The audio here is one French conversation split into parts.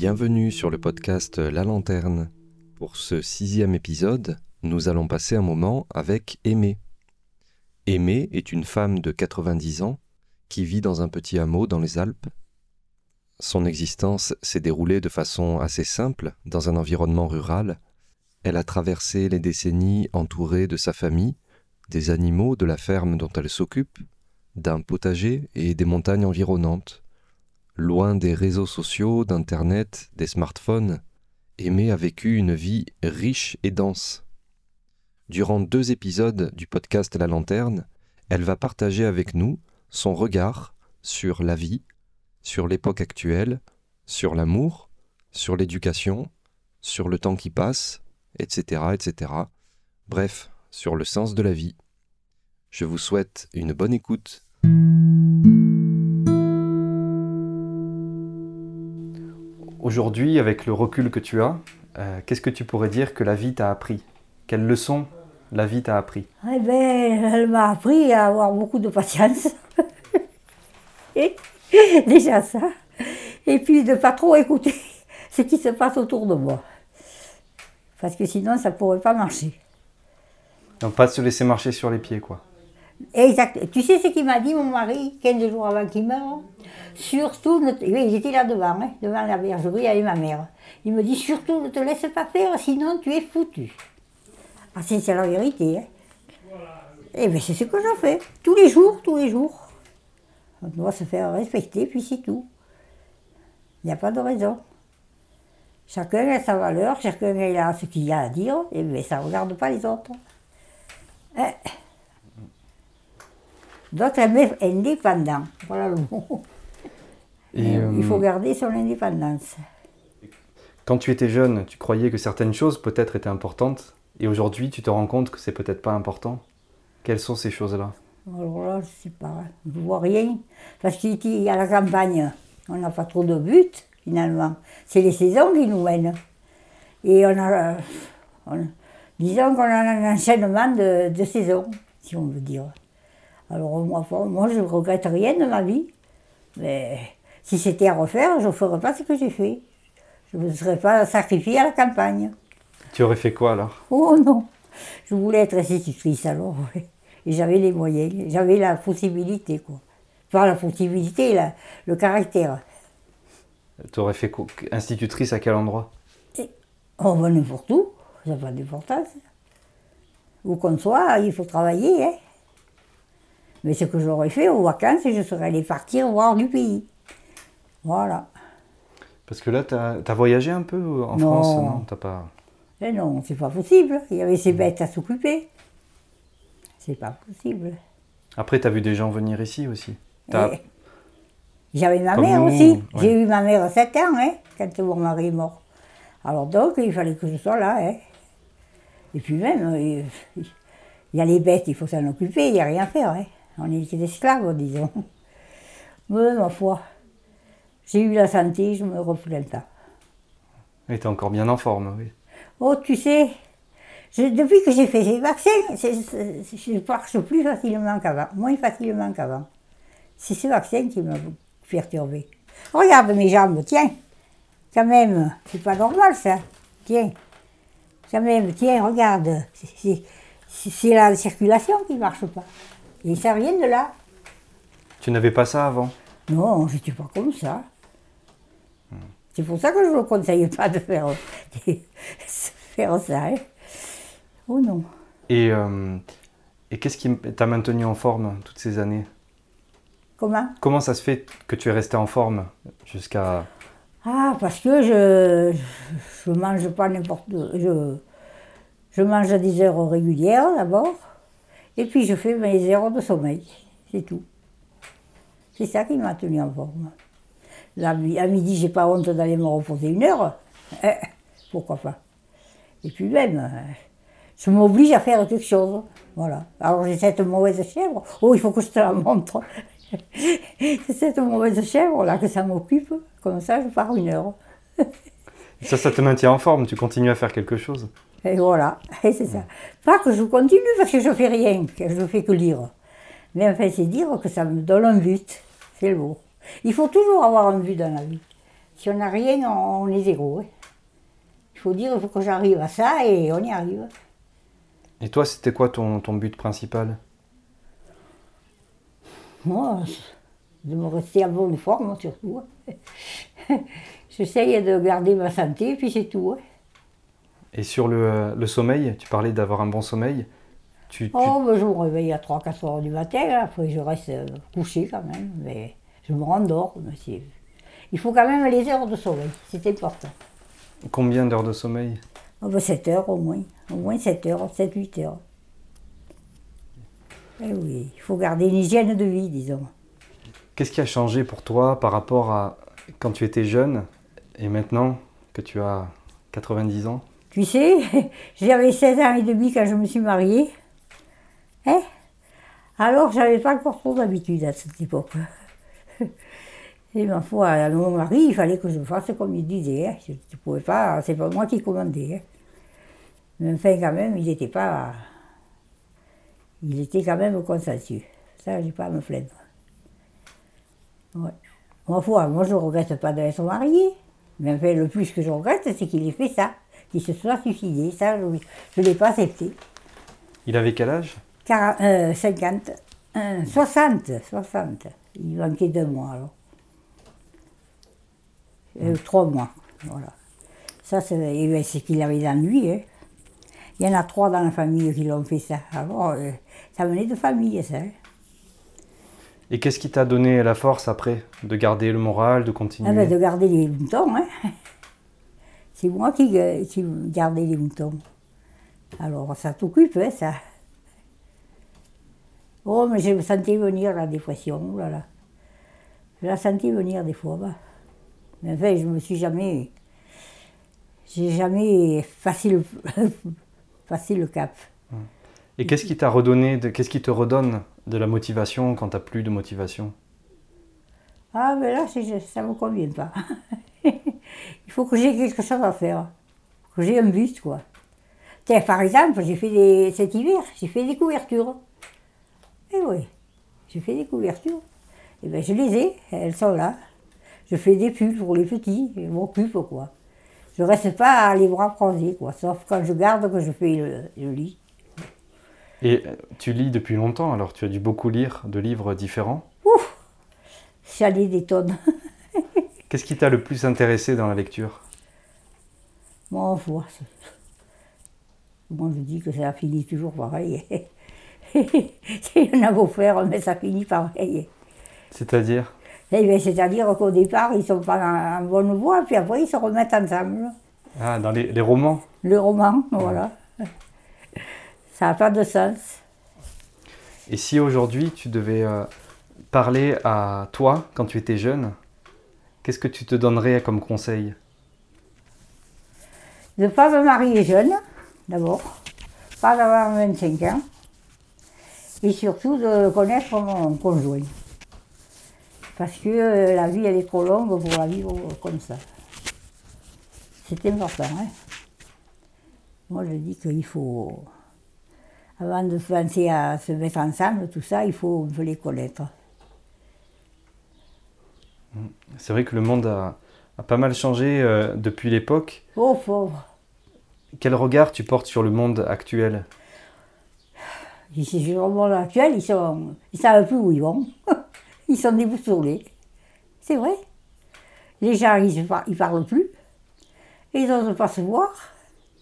Bienvenue sur le podcast La Lanterne. Pour ce sixième épisode, nous allons passer un moment avec Aimée. Aimée est une femme de 90 ans qui vit dans un petit hameau dans les Alpes. Son existence s'est déroulée de façon assez simple dans un environnement rural. Elle a traversé les décennies entourée de sa famille, des animaux de la ferme dont elle s'occupe, d'un potager et des montagnes environnantes. Loin des réseaux sociaux, d'Internet, des smartphones, Aimée a vécu une vie riche et dense. Durant deux épisodes du podcast La Lanterne, elle va partager avec nous son regard sur la vie, sur l'époque actuelle, sur l'amour, sur l'éducation, sur le temps qui passe, etc., etc. Bref, sur le sens de la vie. Je vous souhaite une bonne écoute. Aujourd'hui, avec le recul que tu as, euh, qu'est-ce que tu pourrais dire que la vie t'a appris? Quelle leçon la vie t'a appris? Eh ben, elle m'a appris à avoir beaucoup de patience. Déjà ça. Et puis de pas trop écouter ce qui se passe autour de moi. Parce que sinon, ça ne pourrait pas marcher. Donc pas se laisser marcher sur les pieds, quoi. Exact. Tu sais ce qu'il m'a dit, mon mari, 15 jours avant qu'il meure Surtout, ne te- oui, j'étais là devant, hein, devant la bergerie avec ma mère. Il me dit surtout ne te laisse pas faire, sinon tu es foutu. Ah, c'est c'est la vérité. Hein. Et bien c'est ce que je fais, tous les jours, tous les jours. On doit se faire respecter, puis c'est tout. Il n'y a pas de raison. Chacun a sa valeur, chacun a ce qu'il a à dire, et bien ça ne regarde pas les autres. Hein. Être indépendants. Voilà le mot. Et Il faut euh, garder son indépendance. quand tu étais jeune, tu croyais que certaines choses peut-être étaient importantes, et aujourd'hui, tu te rends compte que c'est peut-être pas important? Quelles sont ces choses-là? Alors là, je sais pas, je vois rien. Parce qu'ici, à la campagne, on n'a pas trop de but, finalement. C'est les saisons qui nous mènent. Et on a, euh, on- disons qu'on a un enchaînement de, de saisons, si on veut dire. Alors moi, bon, moi je ne regrette rien de ma vie. Mais si c'était à refaire, je ne ferais pas ce que j'ai fait. Je ne me serais pas sacrifiée à la campagne. Tu aurais fait quoi alors? Oh non, je voulais être institutrice alors, ouais. et j'avais les moyens, j'avais la possibilité quoi. Pas la possibilité, la- le caractère. Tu aurais fait quoi? Institutrice à quel endroit? Et on va n'importe où, ça n'a pas d'importance. Où qu'on soit, il faut travailler. Hein. Mais ce que j'aurais fait aux vacances, je serais allée partir voir du pays. Voilà. Parce que là, tu as, voyagé un peu en Non. France Non, t'as pas. Mais non, c'est pas possible. Il y avait ces bêtes à s'occuper. C'est pas possible. Après, tu as vu des gens venir ici aussi. Et J'avais ma Comme mère nous, aussi. ouais. J'ai eu ma mère à 7 ans, hein, quand mon mari est mort. Alors donc, il fallait que je sois là. Hein. Et puis même, euh, il y a les bêtes, il faut s'en occuper, il n'y a rien à faire. Hein. On des esclaves, disons. Mais ma foi, j'ai eu la santé, je me replains pas. Et t'es encore bien en forme, oui. Oh, tu sais, je- depuis que j'ai fait ces vaccins, je marche plus facilement qu'avant, moins facilement qu'avant. C'est ce vaccin qui m'a perturbé. Regarde mes jambes, tiens. Quand même, c'est pas normal ça. Tiens. Quand même, tiens, regarde. C'est la circulation qui marche pas. Et ça vient de là. Tu n'avais pas ça avant? Non, je suis pas comme ça. C'est pour ça que je ne vous conseille pas de faire, de faire ça. hein. Oh non. Et, euh, et qu'est-ce qui t'a maintenu en forme toutes ces années? Comment? Comment ça se fait que tu es resté en forme jusqu'à. Ah, parce que je je mange pas n'importe je je mange à des heures régulières d'abord, et puis je fais mes heures de sommeil, c'est tout. C'est ça qui m'a tenu en forme. À midi, j'ai pas honte d'aller me reposer une heure. Eh, pourquoi pas Et puis même, euh, je m'oblige à faire quelque chose. Voilà. Alors j'ai cette mauvaise chèvre. Oh, il faut que je te la montre. C'est cette mauvaise chèvre là que ça m'occupe. Comme ça, je pars une heure. Ça, ça te maintient en forme, tu continues à faire quelque chose? Et voilà, et c'est ça. Pas que je continue parce que je fais rien, que je fais que lire. Mais enfin, c'est dire que ça me donne un but. C'est le mot. Il faut toujours avoir un but dans la vie. Si on n'a rien, on, est zéro. hein. Il faut dire, il faut que j'arrive à ça et on y arrive. Et toi, c'était quoi ton, ton but principal? Moi, de me rester en bonne forme surtout. hein. J'essaye de garder ma santé, puis c'est tout. hein. Et sur le, le sommeil, tu parlais d'avoir un bon sommeil. Tu, tu- Oh, ben, je me réveille à 3-4 heures du matin, hein. après je reste euh, couché quand même, mais je me rendors. mais Il faut quand même les heures de sommeil, c'est important. Combien d'heures de sommeil? Oh, ben, 7 heures au moins, au moins 7 heures, 7-8 heures. Eh oui, il faut garder une hygiène de vie, disons. Qu'est-ce qui a changé pour toi par rapport à quand tu étais jeune et maintenant que tu as 90 ans? Tu sais, j'avais 16 ans et demi quand je me suis mariée. Hein? Alors, j'avais pas encore trop d'habitude à cette époque. Et ma foi, à mon mari, il fallait que je fasse comme il disait. hein. Je ne pouvais pas, c'est pas moi qui commandais. hein. Mais enfin, quand même, il n'était pas. Il était quand même consensueux. Ça, j'ai pas à me plaindre. Ouais. Ma foi, moi, je ne regrette pas d'être mariée. Mais enfin, le plus que je regrette, c'est qu'il ait fait ça, qu'il se soit suicidé. Ça, je ne l'ai pas accepté. Il avait quel âge? 40, euh, 50, euh, 60, 60. Il manquait deux mois alors. Euh, trois mois, voilà. Ça, c'est eh ben, c'est qu'il avait dans lui. hein. Il y en a trois dans la famille qui l'ont fait ça. Alors, euh, ça venait de famille, ça. hein. Et qu'est-ce qui t'a donné la force après de garder le moral, de continuer Ah ben, de garder les moutons, hein. C'est moi qui, euh, qui gardais les moutons. Alors, ça t'occupe, hein, ça. Oh, mais je me sentais venir la dépression, oh là là. Je la sentais venir des fois, bah. Mais enfin, je me suis jamais. J'ai jamais passé le, passé le cap. Et qu'est-ce qui t'a redonné, de- qu'est-ce qui te redonne de la motivation quand t'as plus de motivation? Ah, mais là, ça ne me convient pas. Il faut que j'ai quelque chose à faire. Que j'ai un but, quoi. Tiens, par exemple, j'ai fait des, cet hiver, j'ai fait des couvertures. Eh oui, j'ai fait des couvertures. Eh bien, je les ai, elles sont là. Je fais des pulls pour les petits, je m'occupe, quoi. Je reste pas les bras croisés, quoi. Sauf quand je garde que je fais le, le lit. Et euh, tu lis depuis longtemps, alors tu as dû beaucoup lire de livres différents? Ouf ai des tonnes. Qu'est-ce qui t'a le plus intéressé dans la lecture? Moi, c'est- moi je dis que ça finit toujours pareil. Il y en a beau faire, mais ça finit pareil. C'est-à-dire? Eh bien, C'est-à-dire qu'au départ, ils sont pas en, bonne voie, puis après, ils se remettent ensemble. Ah, dans les, les romans? Le roman, voilà. Ça n'a pas de sens. Et si aujourd'hui tu devais euh, parler à toi quand tu étais jeune, qu'est-ce que tu te donnerais comme conseil? De ne pas me marier jeune, d'abord, pas d'avoir 25 ans, et surtout de connaître mon conjoint. Parce que euh, la vie, elle est trop longue pour la vivre comme ça. C'est important. Hein? Moi, je dis qu'il faut, avant de penser à se mettre ensemble, tout ça, il faut les connaître. C'est vrai que le monde a, a pas mal changé euh, depuis l'époque. Oh, pauvre Quel regard tu portes sur le monde actuel? Ici, sur le monde actuel, ils sont, ils savent plus où ils vont. Ils sont déboussolés. C'est vrai. Les gens, ils, parlent plus. Ils n'osent pas se voir.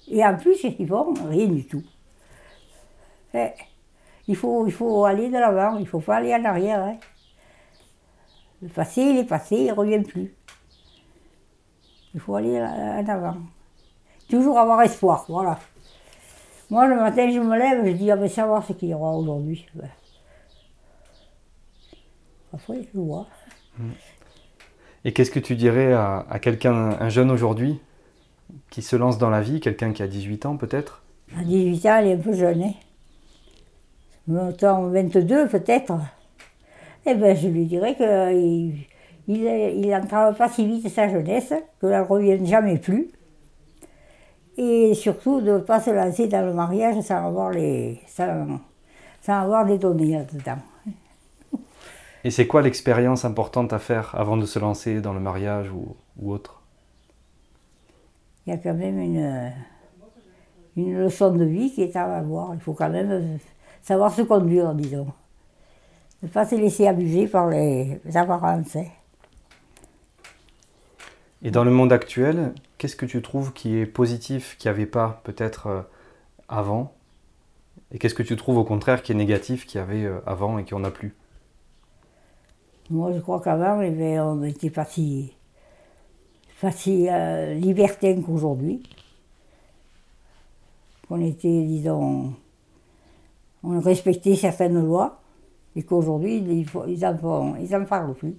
Et en plus, ils font rien du tout. Eh, il, faut, il faut aller de l'avant, il ne faut pas aller en arrière. hein. Le passé, il est passé, il ne revient plus. Il faut aller en avant. Toujours avoir espoir, voilà. Moi, le matin, je me lève, je dis, ah ben, savoir ce qu'il y aura aujourd'hui. Ben. Après, je vois. Et qu'est-ce que tu dirais à, à quelqu'un, un jeune aujourd'hui, qui se lance dans la vie, quelqu'un qui a 18 ans peut-être? À 18 ans, elle est un peu jeune. Hein. Mettons 22 peut-être. Eh bien, je lui dirais qu'il il, il n'entrave pas si vite sa jeunesse, qu'elle ne revienne jamais plus. Et surtout de ne pas se lancer dans le mariage sans avoir, les, sans, sans avoir des données là-dedans. Et c'est quoi l'expérience importante à faire avant de se lancer dans le mariage ou, ou autre? Il y a quand même une, une leçon de vie qui est à avoir. Il faut quand même savoir se conduire, disons. Ne pas se laisser abuser par les apparences. hein. Et dans le monde actuel, qu'est-ce que tu trouves qui est positif, qu'il n'y avait pas peut-être euh, avant? Et qu'est-ce que tu trouves au contraire qui est négatif, qu'il y avait euh, avant et qu'on n'a plus? Moi, je crois qu'avant, on n'était pas si, pas si euh, libertin qu'aujourd'hui. Qu'on était, disons, on respectait certaines lois, et qu'aujourd'hui, ils, ils en font- ils en parlent plus.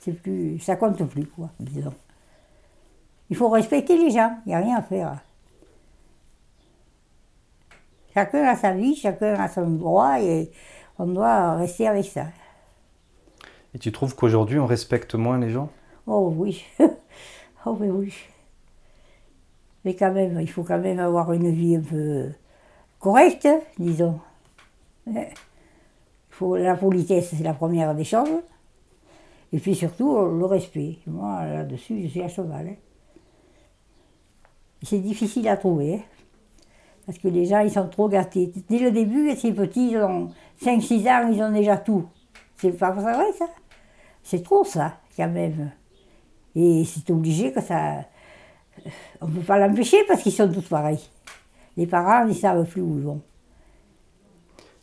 C'est plus, ça compte plus, quoi, disons. Il faut respecter les gens, il n'y a rien à faire. Chacun a sa vie, chacun a son droit, et on doit rester avec ça. Et tu trouves qu'aujourd'hui on respecte moins les gens? Oh oui, oh mais oui. Mais quand même, il faut quand même avoir une vie un peu correcte, disons. La politesse, c'est la première des choses. Et puis surtout, le respect. Moi, là-dessus, je suis à cheval. hein. C'est difficile à trouver. hein. Parce que les gens, ils sont trop gâtés. Dès le début, ces petits, ils ont 5-6 ans, ils ont déjà tout. C'est pas vrai, ça? C'est trop, ça, quand même. Et c'est obligé que ça. On ne peut pas l'empêcher parce qu'ils sont tous pareils. Les parents, ils ne savent plus où ils vont.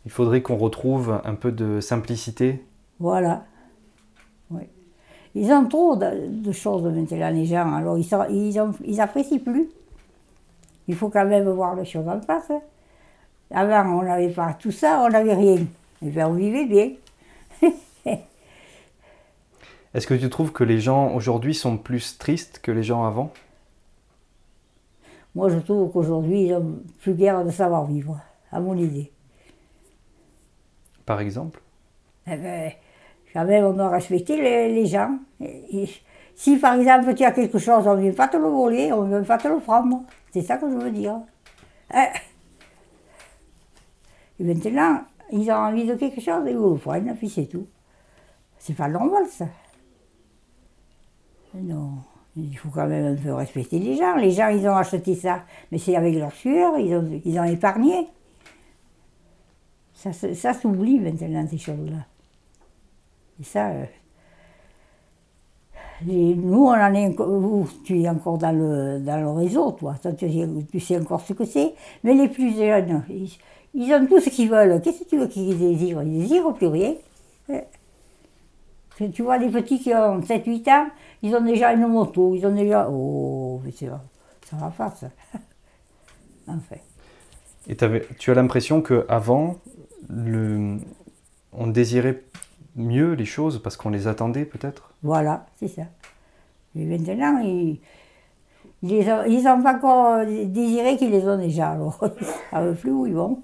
Il faudrait qu'on retrouve un peu de simplicité. Voilà. Oui. Ils ont trop de, de choses maintenant, les gens. Alors, ils, sont, ils, ont- ils apprécient plus. Il faut quand même voir les choses en face. hein. Avant, on n'avait pas tout ça, on n'avait rien. Et bien, on vivait bien. Est-ce que tu trouves que les gens aujourd'hui sont plus tristes que les gens avant? Moi, je trouve qu'aujourd'hui, ils ont plus guère de savoir-vivre, à mon idée. Par exemple Eh ben, quand même, on doit respecter les, gens. Si par exemple tu as quelque chose, on ne vient pas te le voler, on ne vient pas te le prendre. C'est ça que je veux dire. Eh. Et maintenant, ils ont envie de quelque chose, ils vous le prennent, puis c'est tout. C'est pas normal ça. Non, il faut quand même un peu respecter les gens. Les gens, ils ont acheté ça, mais c'est avec leur sueur, ils ont, ils ont épargné. Ça, ça s'oublie maintenant, ces choses-là. Et ça, euh, nous, on en est vous, tu es encore dans le, dans le réseau, toi. Tu, sais- encore ce que c'est. Mais les plus jeunes, ils, ont tout ce qu'ils veulent. Qu'est-ce que tu veux qu'ils désirent? Ils désirent plus rien. Tu vois, les petits qui ont 7-8 ans, ils ont déjà une moto, ils ont déjà... Oh, mais c'est- ça va pas, ça. enfin. Et tu as l'impression qu'avant, on désirait mieux les choses parce qu'on les attendait peut-être Voilà, c'est ça. Mais maintenant, ils ils ont, ils ont pas encore désiré qu'ils les ont déjà, alors ils ne savent plus où ils vont.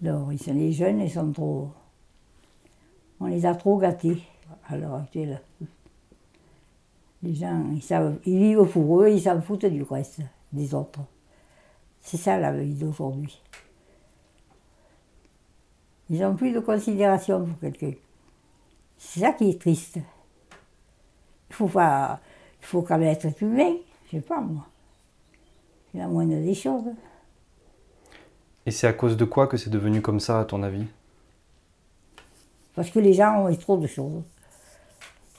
Non, ils sont les jeunes, ils sont trop. On les a trop gâtés à l'heure actuelle. Les gens, ils, savent, ils vivent pour eux, ils s'en foutent du reste, des autres. C'est ça la vie d'aujourd'hui. Ils n'ont plus de considération pour quelqu'un. C'est ça qui est triste. Il faut pas, il faut quand même être humain, je sais pas moi. C'est la moindre des choses. Et c'est à cause de quoi que c'est devenu comme ça à ton avis? Parce que les gens ont eu trop de choses.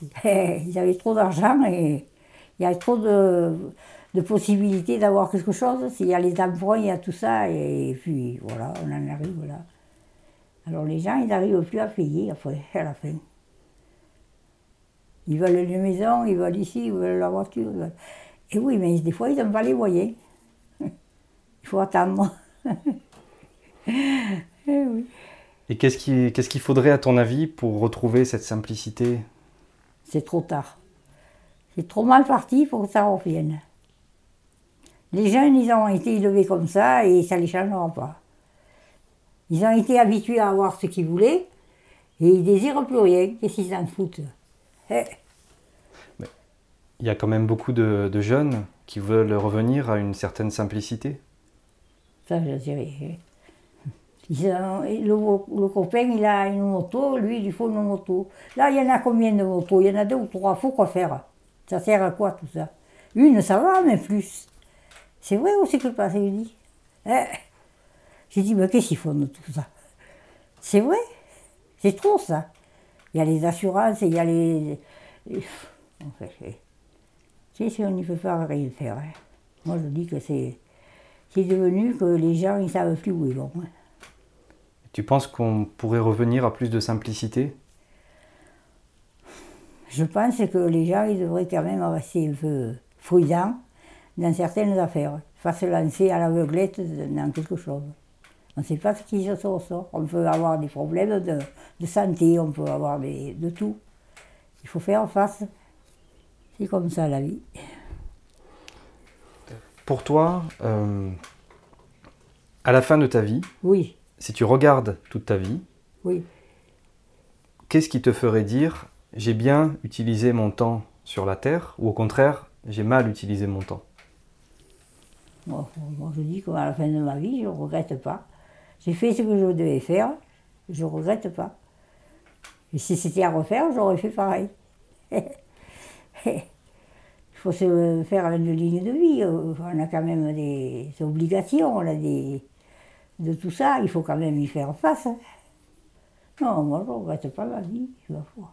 Ils avaient trop d'argent et il y a trop de, de possibilités d'avoir quelque chose. S'il y a les emprunts, il y a tout ça et puis voilà, on en arrive là. Alors les gens, ils n'arrivent plus à payer après, à la fin. Ils veulent une maison, ils veulent ici, ils veulent la voiture. ils veulent- Et oui, mais des fois, ils n'ont pas les moyens. Il faut attendre. Eh oui. Et qu'est-ce qui- qu'est-ce qu'il faudrait à ton avis pour retrouver cette simplicité? C'est trop tard. C'est trop mal parti pour que ça revienne. Les jeunes, ils ont été élevés comme ça et ça ne les changera pas. Ils ont été habitués à avoir ce qu'ils voulaient et ils désirent plus rien. Qu'est-ce qu'ils en foutent? Eh, Il y a quand même beaucoup de, de jeunes qui veulent revenir à une certaine simplicité. Ça, je rien. le, copain, il a une moto, lui, il lui faut une moto. Là, il y en a combien de motos? Il y en a deux ou trois, faut quoi faire Ça sert à quoi tout ça? Une, ça va, mais plus. C'est vrai aussi que le passé dit? Eh. J'ai dit, mais qu'est-ce qu'ils font de tout ça C'est vrai C'est trop ça. Il y a les assurances, il y a les. En fait, si on n'y peut pas rien faire. Hein. Moi, je dis que c'est. C'est devenu que les gens, ils savent plus où ils vont. Hein. Tu penses qu'on pourrait revenir à plus de simplicité? Je pense que les gens, ils devraient quand même rester un peu dans certaines affaires. Pas se lancer à l'aveuglette dans quelque chose. On ne sait pas ce qui se sort. On peut avoir des problèmes de, santé, on peut avoir de tout. Il faut faire face. C'est comme ça la vie. Pour toi, euh, à la fin de ta vie, oui si tu regardes toute ta vie, oui. qu'est-ce qui te ferait dire j'ai bien utilisé mon temps sur la Terre ou au contraire j'ai mal utilisé mon temps? Moi, je dis qu'à la fin de ma vie, je ne regrette pas. J'ai fait ce que je devais faire, je ne regrette pas. Et si c'était à refaire, j'aurais fait pareil. Il faut se faire une ligne de vie. On a quand même des obligations, on a des, de tout ça, il faut quand même y faire face. Non, moi, je ne regrette pas ma vie, ma foi.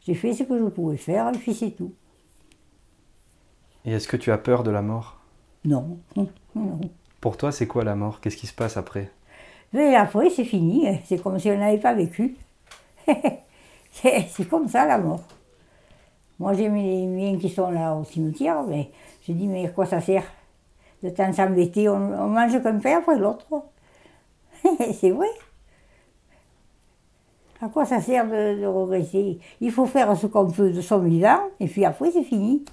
J'ai fait ce que je pouvais faire, et puis c'est tout. Et est-ce que tu as peur de la mort? Non. non. Pour toi, c'est quoi la mort? Qu'est-ce qui se passe après? Mais après, c'est fini. Hein. C'est comme si on n'avait pas vécu. c'est comme ça, la mort. Moi, j'ai mes miens qui sont là au cimetière, mais je dis, mais à quoi ça sert de temps s'embêter, on, mange qu'un pain après l'autre. c'est vrai. À quoi ça sert de, regresser Il faut faire ce qu'on peut de son vivant, et puis après c'est fini.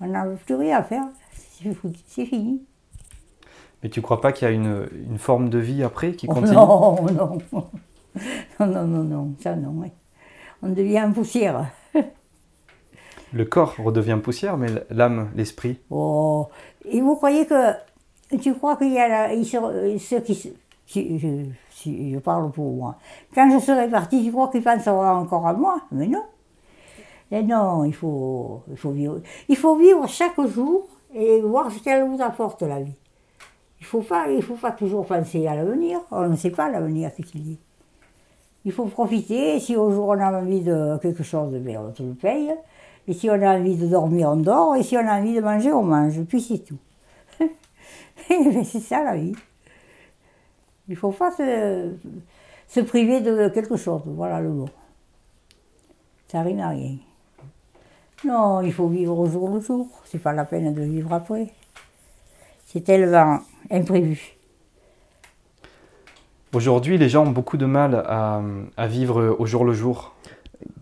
On n'a plus rien à faire. C'est fini. Mais tu crois pas qu'il y a une, une, forme de vie après qui oh continue? Non, non. Non, non, non, non, ça non. On devient poussière. Le corps redevient poussière, mais l'âme, l'esprit Oh, et vous croyez que. Tu crois qu'il y a ceux qui. Si, je parle pour moi. Quand je serai parti, tu crois qu'ils penseront encore à moi? Mais non. Et non, il faut, il faut vivre. Il faut vivre chaque jour et voir ce qu'elle vous apporte la vie. Il ne faut, pas, toujours penser à l'avenir. On ne sait pas l'avenir, ce qu'il dit. Il faut profiter. Si au jour on a envie de quelque chose, bien, on le paye. Et si on a envie de dormir, on dort. Et si on a envie de manger, on mange. Puis c'est tout. c'est ça la vie. Il ne faut pas se, priver de quelque chose. Voilà le mot. Ça rime à rien. Non, il faut vivre au jour le jour. C'est pas la peine de vivre après. C'est tellement imprévu. Aujourd'hui, les gens ont beaucoup de mal à, à vivre au jour le jour.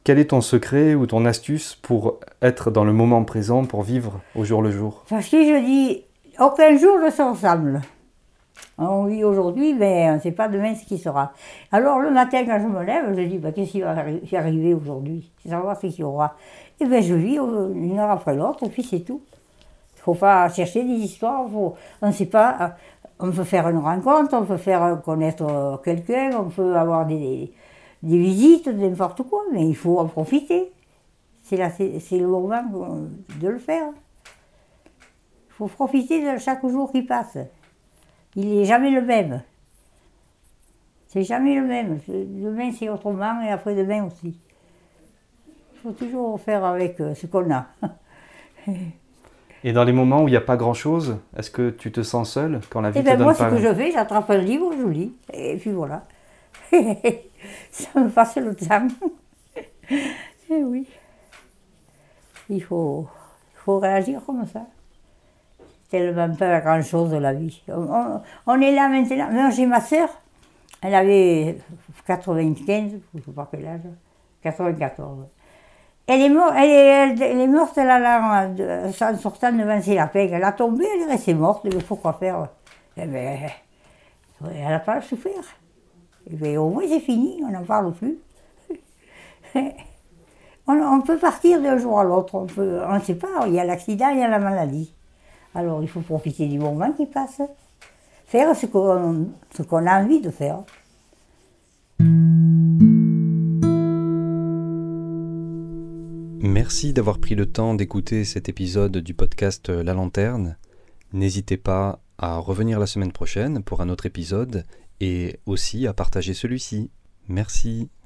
Quel est ton secret ou ton astuce pour être dans le moment présent, pour vivre au jour le jour? Parce que je dis, aucun jour ne se ressemble. On vit aujourd'hui, mais on ne sait pas demain ce qui sera. Alors le matin, quand je me lève, je dis, bah, qu'est-ce qui va arriver aujourd'hui? C'est savoir ce qu'il y aura. Et bien je vis une heure après l'autre, et puis c'est tout. Faut pas chercher des histoires, on ne sait pas. On peut faire une rencontre, on peut faire connaître quelqu'un, on peut avoir des, des visites, n'importe quoi, mais il faut en profiter. C'est le moment de le faire. Il faut profiter de chaque jour qui passe. Il n'est jamais le même. C'est jamais le même. Demain, c'est autrement et après-demain aussi. Il faut toujours faire avec ce qu'on a. Et dans les moments où il n'y a pas grand-chose, est-ce que tu te sens seul quand la vie eh ben te donne moi, ce que je fais, j'attrape un livre, je lis, et puis voilà. ça me passe le temps. eh oui. Il faut, il faut réagir comme ça. Tellement pas grand-chose de la vie. On, est là maintenant. Moi, j'ai ma soeur, elle avait 95, je ne sais pas quel âge, 94. Elle est, morte, elle, est, morte en sortant de Vinci Lapin. Elle a tombé, elle est restée morte. Mais pourquoi faire? Eh ben, Elle n'a pas souffert. Et bien, au moins, c'est fini, on n'en parle plus. on, peut partir d'un jour à l'autre, on ne sait pas, il y a l'accident, il y a la maladie. Alors, il faut profiter du moment qui passe. faire ce qu'on a envie de faire. Merci d'avoir pris le temps d'écouter cet épisode du podcast La Lanterne. N'hésitez pas à revenir la semaine prochaine pour un autre épisode et aussi à partager celui-ci. Merci.